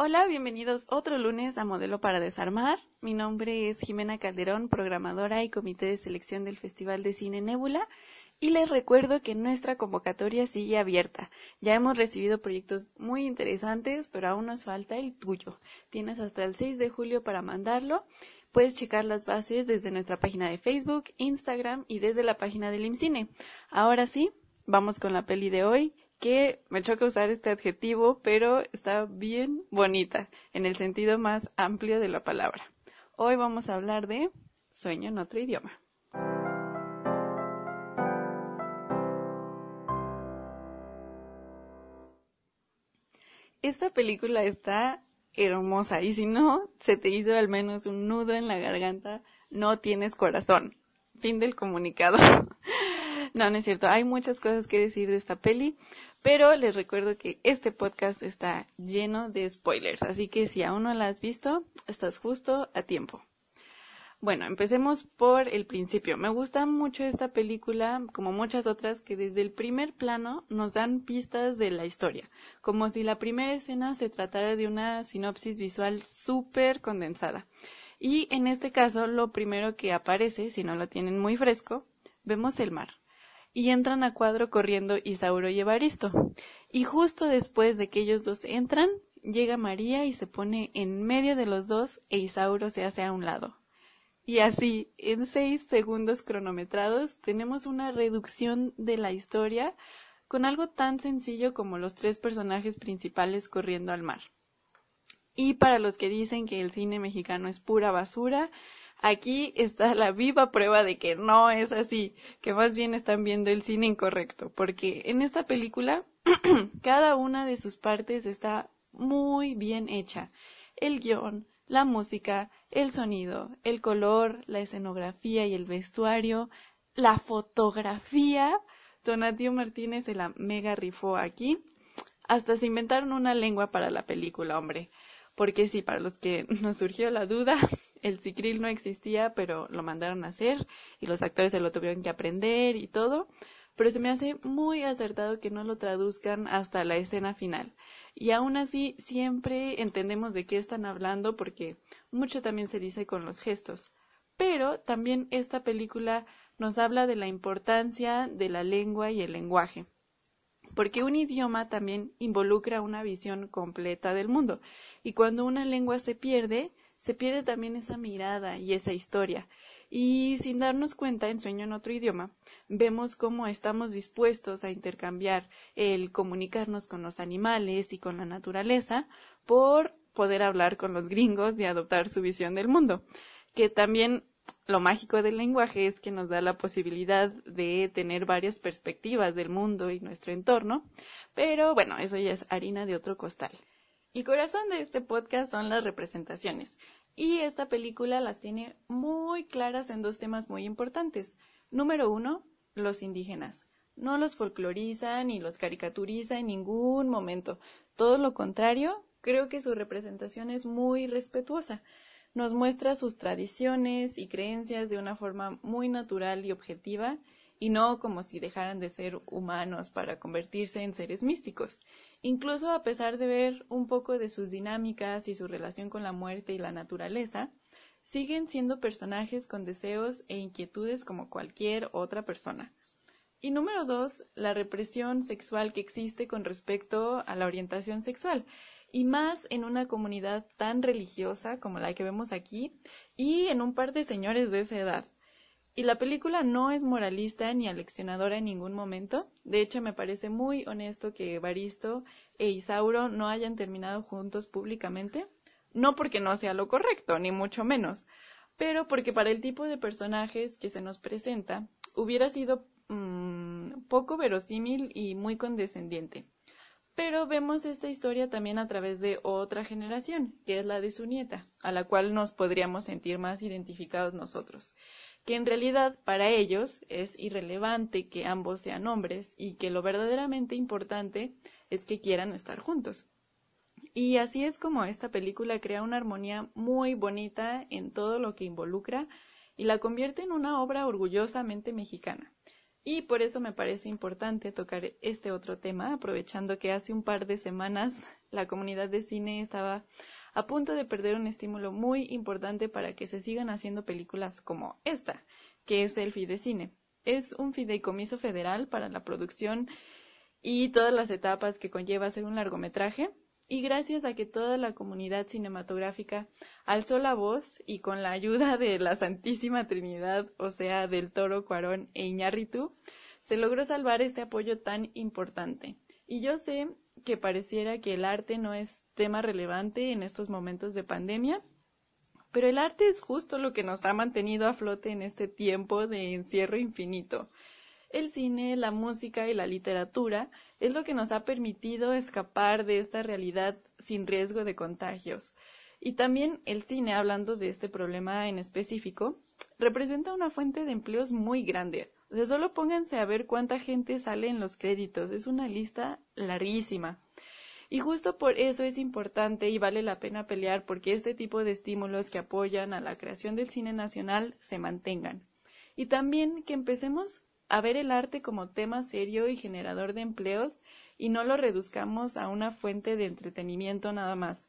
Hola, bienvenidos otro lunes a Modelo para Desarmar. Mi nombre es Jimena Calderón, programadora y comité de selección del Festival de Cine Nébula. Y les recuerdo que nuestra convocatoria sigue abierta. Ya hemos recibido proyectos muy interesantes, pero aún nos falta el tuyo. Tienes hasta el 6 de julio para mandarlo. Puedes checar las bases desde nuestra página de Facebook, Instagram y desde la página del IMCINE. Ahora sí, vamos con la peli de hoy que me choca usar este adjetivo, pero está bien bonita en el sentido más amplio de la palabra. Hoy vamos a hablar de sueño en otro idioma. Esta película está hermosa y si no se te hizo al menos un nudo en la garganta, no tienes corazón. Fin del comunicado. no, no es cierto. Hay muchas cosas que decir de esta peli, pero les recuerdo que este podcast está lleno de spoilers, así que si aún no la has visto, estás justo a tiempo. Bueno, empecemos por el principio. Me gusta mucho esta película, como muchas otras, que desde el primer plano nos dan pistas de la historia, como si la primera escena se tratara de una sinopsis visual súper condensada. Y en este caso, lo primero que aparece, si no lo tienen muy fresco, vemos el mar y entran a cuadro corriendo Isauro y Evaristo. Y justo después de que ellos dos entran, llega María y se pone en medio de los dos e Isauro se hace a un lado. Y así, en seis segundos cronometrados, tenemos una reducción de la historia con algo tan sencillo como los tres personajes principales corriendo al mar. Y para los que dicen que el cine mexicano es pura basura, Aquí está la viva prueba de que no es así, que más bien están viendo el cine incorrecto, porque en esta película cada una de sus partes está muy bien hecha. El guion, la música, el sonido, el color, la escenografía y el vestuario, la fotografía. Donatio Martínez se la mega rifó aquí. Hasta se inventaron una lengua para la película, hombre. Porque sí, para los que nos surgió la duda, el cicril no existía, pero lo mandaron a hacer y los actores se lo tuvieron que aprender y todo. Pero se me hace muy acertado que no lo traduzcan hasta la escena final. Y aún así siempre entendemos de qué están hablando porque mucho también se dice con los gestos. Pero también esta película nos habla de la importancia de la lengua y el lenguaje. Porque un idioma también involucra una visión completa del mundo. Y cuando una lengua se pierde, se pierde también esa mirada y esa historia. Y sin darnos cuenta, en Sueño en otro idioma, vemos cómo estamos dispuestos a intercambiar el comunicarnos con los animales y con la naturaleza por poder hablar con los gringos y adoptar su visión del mundo. Que también lo mágico del lenguaje es que nos da la posibilidad de tener varias perspectivas del mundo y nuestro entorno, pero bueno, eso ya es harina de otro costal. El corazón de este podcast son las representaciones. Y esta película las tiene muy claras en dos temas muy importantes. Número uno, los indígenas. No los folcloriza ni los caricaturiza en ningún momento. Todo lo contrario, creo que su representación es muy respetuosa. Nos muestra sus tradiciones y creencias de una forma muy natural y objetiva y no como si dejaran de ser humanos para convertirse en seres místicos. Incluso a pesar de ver un poco de sus dinámicas y su relación con la muerte y la naturaleza, siguen siendo personajes con deseos e inquietudes como cualquier otra persona. Y número dos, la represión sexual que existe con respecto a la orientación sexual, y más en una comunidad tan religiosa como la que vemos aquí, y en un par de señores de esa edad. Y la película no es moralista ni aleccionadora en ningún momento. De hecho, me parece muy honesto que Baristo e Isauro no hayan terminado juntos públicamente. No porque no sea lo correcto, ni mucho menos, pero porque para el tipo de personajes que se nos presenta hubiera sido mmm, poco verosímil y muy condescendiente. Pero vemos esta historia también a través de otra generación, que es la de su nieta, a la cual nos podríamos sentir más identificados nosotros que en realidad para ellos es irrelevante que ambos sean hombres y que lo verdaderamente importante es que quieran estar juntos. Y así es como esta película crea una armonía muy bonita en todo lo que involucra y la convierte en una obra orgullosamente mexicana. Y por eso me parece importante tocar este otro tema, aprovechando que hace un par de semanas la comunidad de cine estaba a punto de perder un estímulo muy importante para que se sigan haciendo películas como esta, que es el Fidecine. Es un fideicomiso federal para la producción y todas las etapas que conlleva hacer un largometraje, y gracias a que toda la comunidad cinematográfica alzó la voz y con la ayuda de la Santísima Trinidad, o sea, del Toro, Cuarón e Iñárritu, se logró salvar este apoyo tan importante. Y yo sé que pareciera que el arte no es tema relevante en estos momentos de pandemia, pero el arte es justo lo que nos ha mantenido a flote en este tiempo de encierro infinito. El cine, la música y la literatura es lo que nos ha permitido escapar de esta realidad sin riesgo de contagios. Y también el cine, hablando de este problema en específico, representa una fuente de empleos muy grande. O sea, solo pónganse a ver cuánta gente sale en los créditos. Es una lista larguísima. Y justo por eso es importante y vale la pena pelear porque este tipo de estímulos que apoyan a la creación del cine nacional se mantengan. Y también que empecemos a ver el arte como tema serio y generador de empleos y no lo reduzcamos a una fuente de entretenimiento nada más.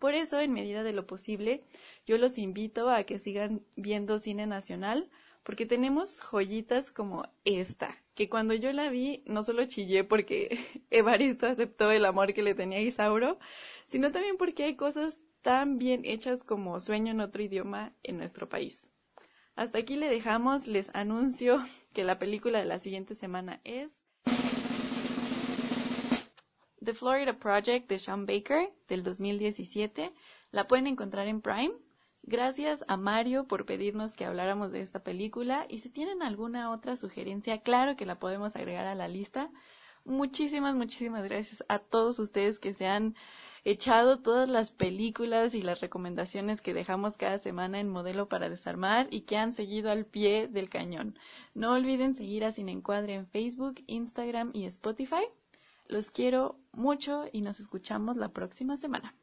Por eso, en medida de lo posible, yo los invito a que sigan viendo cine nacional, porque tenemos joyitas como esta, que cuando yo la vi no solo chillé porque Evaristo aceptó el amor que le tenía a Isauro, sino también porque hay cosas tan bien hechas como Sueño en otro idioma en nuestro país. Hasta aquí le dejamos, les anuncio que la película de la siguiente semana es The Florida Project de Sean Baker del 2017. La pueden encontrar en Prime. Gracias a Mario por pedirnos que habláramos de esta película y si tienen alguna otra sugerencia, claro que la podemos agregar a la lista. Muchísimas, muchísimas gracias a todos ustedes que se han echado todas las películas y las recomendaciones que dejamos cada semana en Modelo para Desarmar y que han seguido al pie del cañón. No olviden seguir a Sin Encuadre en Facebook, Instagram y Spotify. Los quiero mucho y nos escuchamos la próxima semana.